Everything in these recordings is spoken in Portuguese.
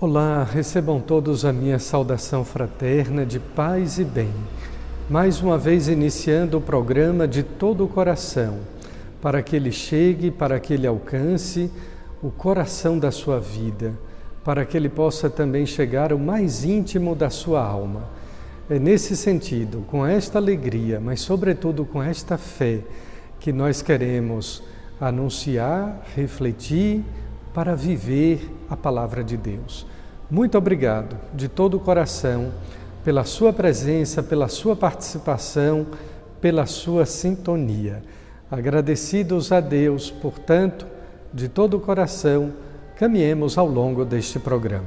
Olá, recebam todos a minha saudação fraterna de paz e bem. Mais uma vez iniciando o programa de todo o coração, para que ele chegue, para que ele alcance o coração da sua vida, para que ele possa também chegar ao mais íntimo da sua alma. É nesse sentido, com esta alegria, mas sobretudo com esta fé, que nós queremos anunciar, refletir, para viver a palavra de Deus. Muito obrigado de todo o coração pela sua presença, pela sua participação, pela sua sintonia. Agradecidos a Deus, portanto, de todo o coração, caminhemos ao longo deste programa.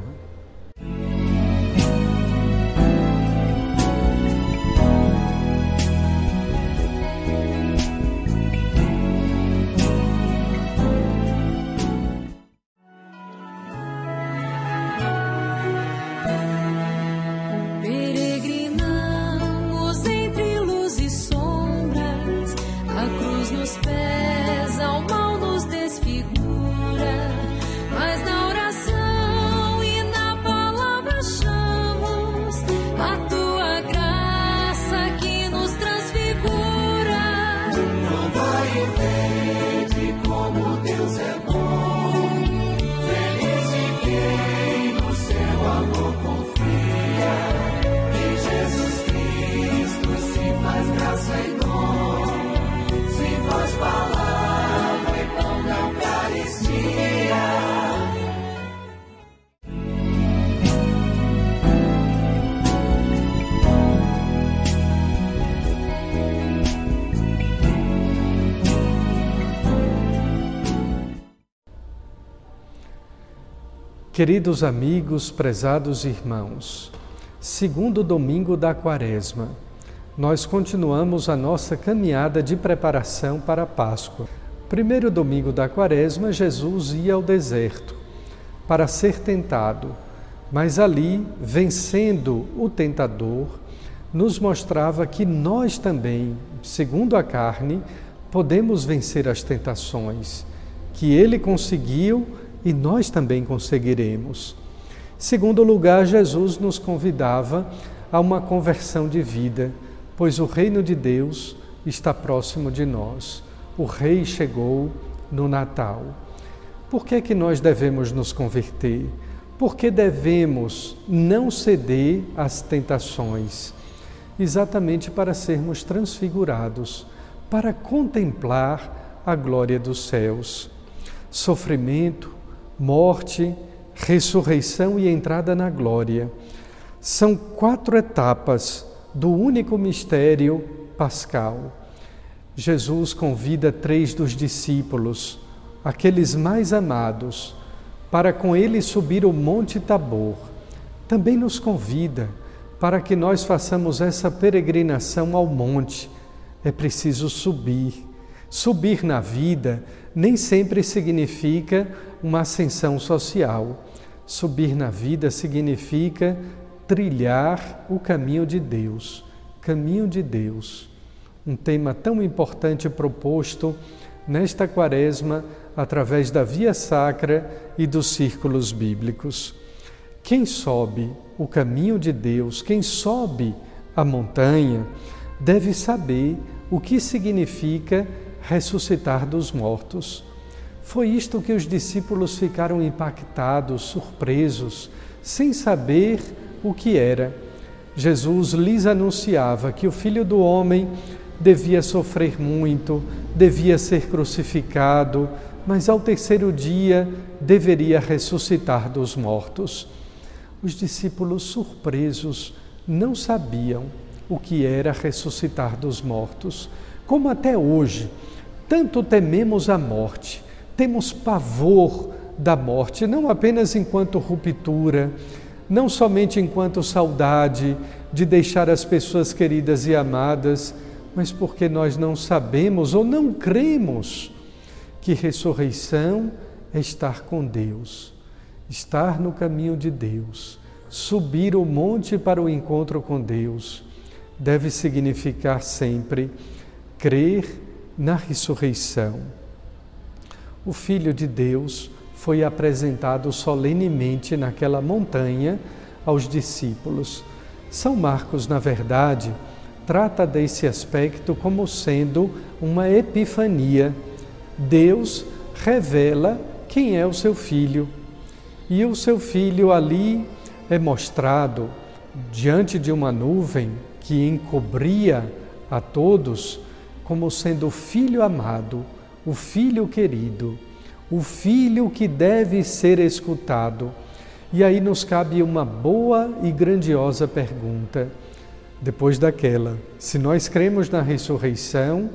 Queridos amigos, prezados irmãos, segundo domingo da Quaresma, nós continuamos a nossa caminhada de preparação para a Páscoa. Primeiro domingo da Quaresma, Jesus ia ao deserto para ser tentado, mas ali, vencendo o tentador, nos mostrava que nós também, segundo a carne, podemos vencer as tentações, que ele conseguiu e nós também conseguiremos. Segundo lugar, Jesus nos convidava a uma conversão de vida, pois o reino de Deus está próximo de nós. O rei chegou no Natal. Por que é que nós devemos nos converter? Por que devemos não ceder às tentações? Exatamente para sermos transfigurados, para contemplar a glória dos céus. Sofrimento, morte, ressurreição e entrada na glória. São quatro etapas do único mistério pascal. Jesus convida três dos discípulos, aqueles mais amados, para com ele subir o Monte Tabor. Também nos convida para que nós façamos essa peregrinação ao monte. É preciso subir. Subir na vida nem sempre significa uma ascensão social. Subir na vida significa trilhar o caminho de Deus. Caminho de Deus. Um tema tão importante proposto nesta quaresma através da via sacra e dos círculos bíblicos. Quem sobe o caminho de Deus, quem sobe a montanha, deve saber o que significa ressuscitar dos mortos. Foi isto que os discípulos ficaram impactados, surpresos, sem saber o que era. Jesus lhes anunciava que o Filho do Homem devia sofrer muito, devia ser crucificado, mas ao terceiro dia deveria ressuscitar dos mortos. Os discípulos, surpresos, não sabiam o que era ressuscitar dos mortos, como até hoje tanto tememos a morte, temos pavor da morte, não apenas enquanto ruptura, não somente enquanto saudade de deixar as pessoas queridas e amadas, mas porque nós não sabemos ou não cremos que ressurreição é estar com Deus, estar no caminho de Deus, subir o monte para o encontro com Deus, deve significar sempre crer na ressurreição. O Filho de Deus foi apresentado solenemente naquela montanha aos discípulos. São Marcos, na verdade, trata desse aspecto como sendo uma epifania. Deus revela quem é o seu filho. E o seu filho ali é mostrado diante de uma nuvem que encobria a todos como sendo o filho amado, o filho querido, o filho que deve ser escutado. E aí nos cabe uma boa e grandiosa pergunta depois daquela. Se nós cremos na ressurreição,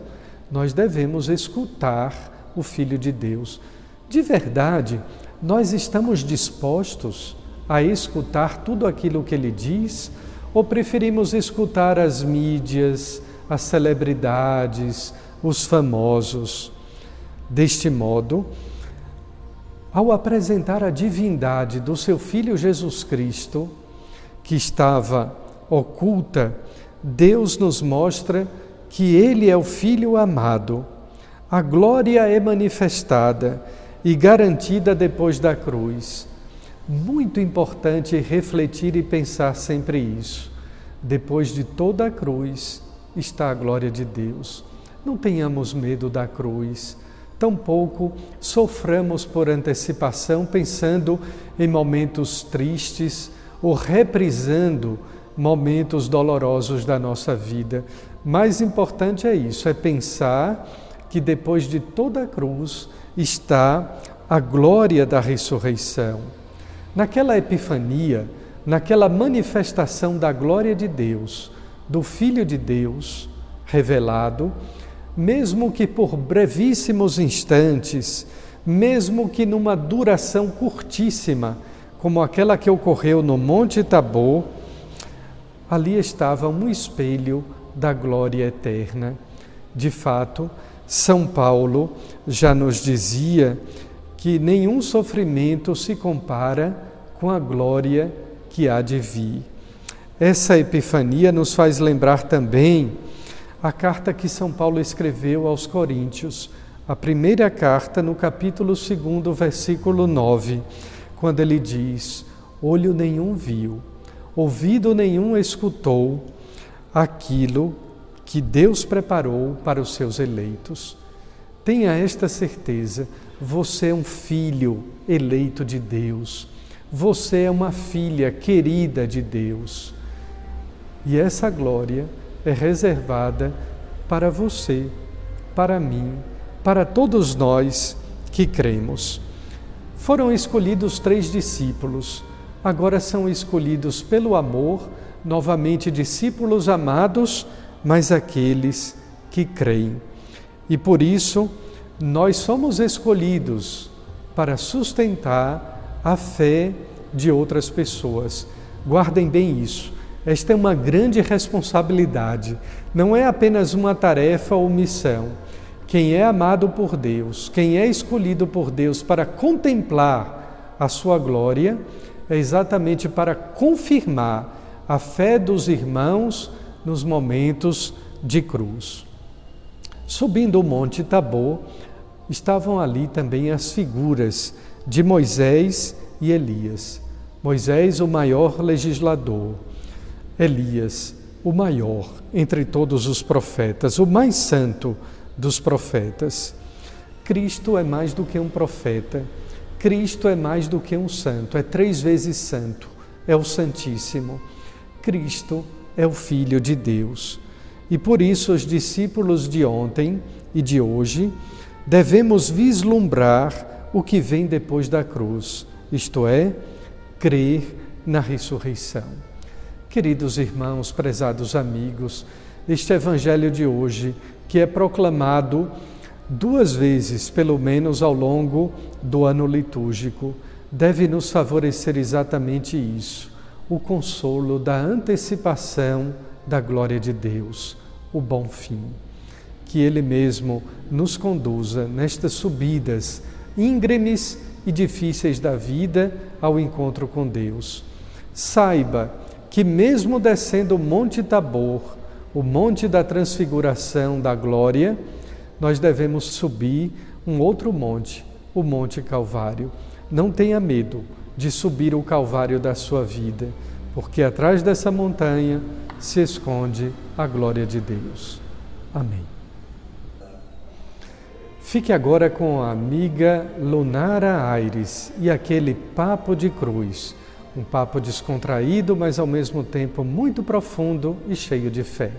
nós devemos escutar o Filho de Deus. De verdade, nós estamos dispostos a escutar tudo aquilo que ele diz ou preferimos escutar as mídias, as celebridades, os famosos? Deste modo, ao apresentar a divindade do seu Filho Jesus Cristo, que estava oculta, Deus nos mostra que Ele é o Filho amado. A glória é manifestada e garantida depois da cruz. Muito importante refletir e pensar sempre isso. Depois de toda a cruz está a glória de Deus. Não tenhamos medo da cruz, tampouco soframos por antecipação pensando em momentos tristes ou reprisando momentos dolorosos da nossa vida. Mais importante é isso, é pensar que depois de toda a cruz está a glória da ressurreição. Naquela epifania, naquela manifestação da glória de Deus, do Filho de Deus revelado, mesmo que por brevíssimos instantes, mesmo que numa duração curtíssima, como aquela que ocorreu no Monte Tabor, ali estava um espelho da glória eterna. De fato, São Paulo já nos dizia que nenhum sofrimento se compara com a glória que há de vir. Essa epifania nos faz lembrar também a carta que São Paulo escreveu aos Coríntios, a primeira carta, no capítulo 2, versículo 9, quando ele diz: Olho nenhum viu ouvido nenhum escutou aquilo que Deus preparou para os seus eleitos. Tenha esta certeza: você é um filho eleito de Deus, você é uma filha querida de Deus. E essa glória é reservada para você, para mim, para todos nós que cremos. Foram escolhidos três discípulos agora são escolhidos pelo amor, novamente discípulos amados, mas aqueles que creem. E por isso, nós somos escolhidos para sustentar a fé de outras pessoas. Guardem bem isso. Esta é uma grande responsabilidade, não é apenas uma tarefa ou missão. Quem é amado por Deus, quem é escolhido por Deus para contemplar a sua glória, é exatamente para confirmar a fé dos irmãos nos momentos de cruz. Subindo o Monte Tabor, estavam ali também as figuras de Moisés e Elias. Moisés, o maior legislador, Elias, o maior entre todos os profetas, o mais santo dos profetas. Cristo é mais do que um profeta Cristo é mais do que um santo, é três vezes santo, é o Santíssimo. Cristo é o Filho de Deus. E por isso, os discípulos de ontem e de hoje devemos vislumbrar o que vem depois da cruz, isto é, crer na ressurreição. Queridos irmãos, prezados amigos, este Evangelho de hoje, que é proclamado duas vezes, pelo menos ao longo do ano litúrgico, deve nos favorecer exatamente isso: o consolo da antecipação da glória de Deus, o bom fim. Que Ele mesmo nos conduza nestas subidas íngremes e difíceis da vida ao encontro com Deus. Saiba que, mesmo descendo o Monte Tabor, o Monte da Transfiguração da Glória, nós devemos subir um outro monte, o Monte Calvário. Não tenha medo de subir o Calvário da sua vida, porque atrás dessa montanha se esconde a glória de Deus. Amém. Fique agora com a amiga Lunara Aires e aquele papo de cruz. Um papo descontraído, mas ao mesmo tempo muito profundo e cheio de fé.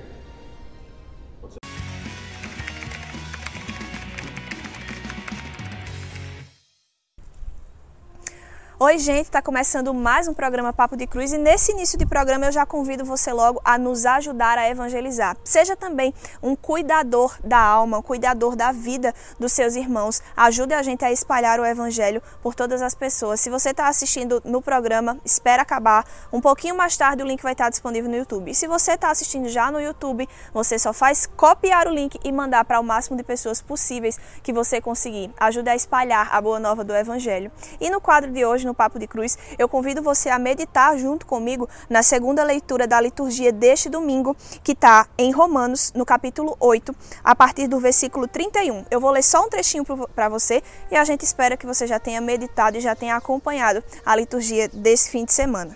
Oi, gente, está começando mais um programa Papo de Cruz e nesse início de programa eu já convido você logo a nos ajudar a evangelizar. Seja também um cuidador da alma, um cuidador da vida dos seus irmãos. Ajude a gente a espalhar o evangelho por todas as pessoas. Se você está assistindo no programa, espera acabar. Um pouquinho mais tarde o link vai estar disponível no YouTube. E se você está assistindo já no YouTube, você só faz copiar o link e mandar para o máximo de pessoas possíveis que você conseguir. Ajude a espalhar a boa nova do evangelho. E no quadro de hoje, no Papo de Cruz, eu convido você a meditar junto comigo na segunda leitura da liturgia deste domingo, que está em Romanos, no capítulo 8, a partir do versículo 31. Eu vou ler só um trechinho para você e a gente espera que você já tenha meditado e já tenha acompanhado a liturgia desse fim de semana.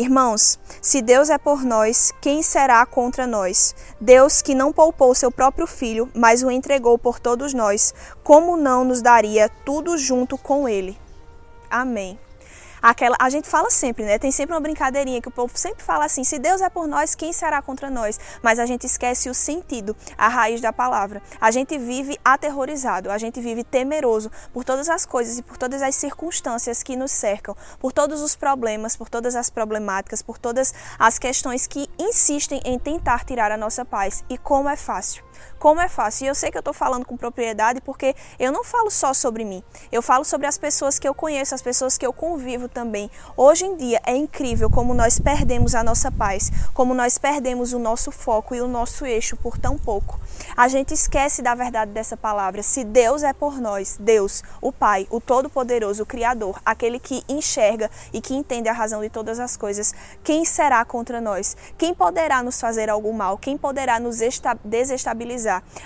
Irmãos, se Deus é por nós, quem será contra nós? Deus que não poupou seu próprio filho, mas o entregou por todos nós, como não nos daria tudo junto com ele? Amém. Aquela, a gente fala sempre, né? Tem sempre uma brincadeirinha que o povo sempre fala assim: se Deus é por nós, quem será contra nós? Mas a gente esquece o sentido, a raiz da palavra. A gente vive aterrorizado, a gente vive temeroso por todas as coisas e por todas as circunstâncias que nos cercam, por todos os problemas, por todas as problemáticas, por todas as questões que insistem em tentar tirar a nossa paz. E como é fácil como é fácil. E eu sei que eu estou falando com propriedade porque eu não falo só sobre mim, eu falo sobre as pessoas que eu conheço, as pessoas que eu convivo também. Hoje em dia é incrível como nós perdemos a nossa paz, como nós perdemos o nosso foco e o nosso eixo por tão pouco. A gente esquece da verdade dessa palavra. Se Deus é por nós, Deus, o Pai, o Todo-Poderoso, o Criador, aquele que enxerga e que entende a razão de todas as coisas, quem será contra nós? Quem poderá nos fazer algum mal? Quem poderá nos desestabilizar?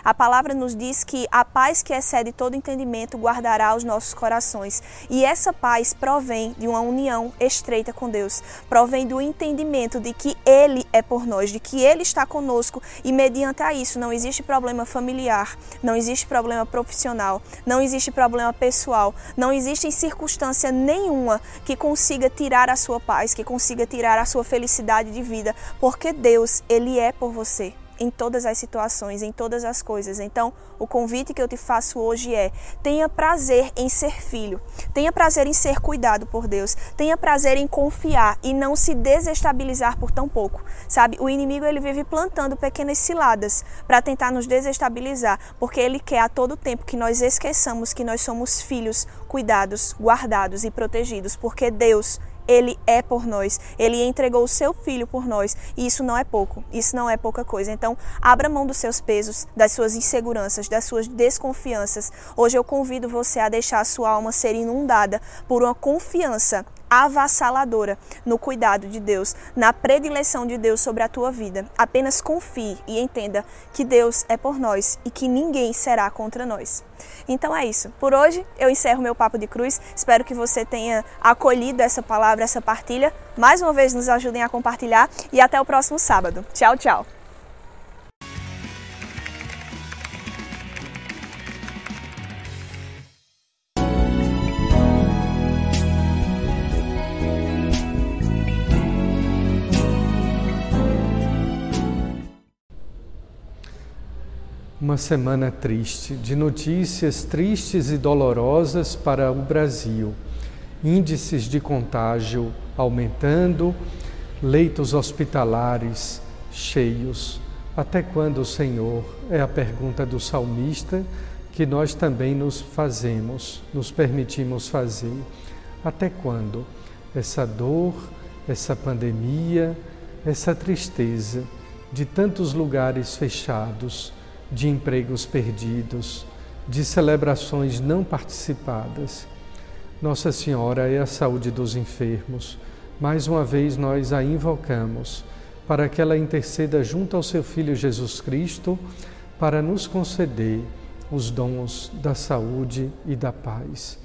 A palavra nos diz que a paz que excede todo entendimento guardará os nossos corações. E essa paz provém de uma união estreita com Deus, provém do entendimento de que Ele é por nós, de que Ele está conosco. E, mediante a isso, não existe problema familiar, não existe problema profissional, não existe problema pessoal, não existe circunstância nenhuma que consiga tirar a sua paz, que consiga tirar a sua felicidade de vida, porque Deus, Ele é por você em todas as situações, em todas as coisas. Então, o convite que eu te faço hoje é: tenha prazer em ser filho, tenha prazer em ser cuidado por Deus, tenha prazer em confiar e não se desestabilizar por tão pouco. Sabe, o inimigo ele vive plantando pequenas ciladas para tentar nos desestabilizar, porque ele quer a todo tempo que nós esqueçamos que nós somos filhos cuidados, guardados e protegidos, porque Deus ele é por nós. Ele entregou o seu filho por nós. E isso não é pouco. Isso não é pouca coisa. Então, abra mão dos seus pesos, das suas inseguranças, das suas desconfianças. Hoje eu convido você a deixar a sua alma ser inundada por uma confiança avassaladora no cuidado de Deus, na predileção de Deus sobre a tua vida. Apenas confie e entenda que Deus é por nós e que ninguém será contra nós. Então é isso. Por hoje eu encerro meu papo de cruz. Espero que você tenha acolhido essa palavra, essa partilha. Mais uma vez nos ajudem a compartilhar e até o próximo sábado. Tchau, tchau. Uma semana triste, de notícias tristes e dolorosas para o Brasil. Índices de contágio aumentando, leitos hospitalares cheios, Até quando, Senhor? É a pergunta do salmista que nós também nos fazemos, nos permitimos fazer. Até quando? Essa dor, essa pandemia, essa tristeza de tantos lugares fechados, de empregos perdidos, de celebrações não participadas. Nossa Senhora é a saúde dos enfermos. Mais uma vez nós a invocamos para que ela interceda junto ao seu Filho Jesus Cristo para nos conceder os dons da saúde e da paz.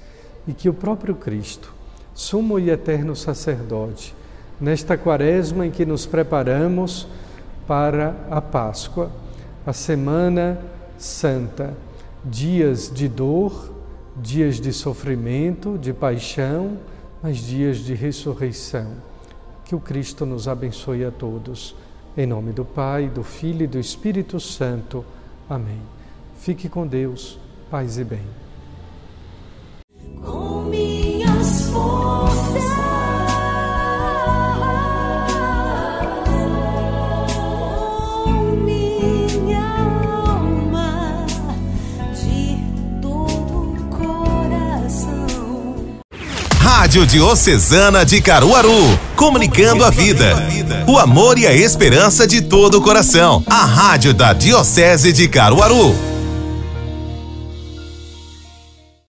E que o próprio Cristo, sumo e eterno sacerdote, nesta quaresma em que nos preparamos para a Páscoa, a Semana Santa, dias de dor, dias de sofrimento, de paixão, mas dias de ressurreição que o Cristo nos abençoe a todos. Em nome do Pai, do Filho e do Espírito Santo. Amém. Fique com Deus, paz e bem. Rádio Diocesana de Caruaru, comunicando a vida, o amor e a esperança de todo o coração. A rádio da Diocese de Caruaru.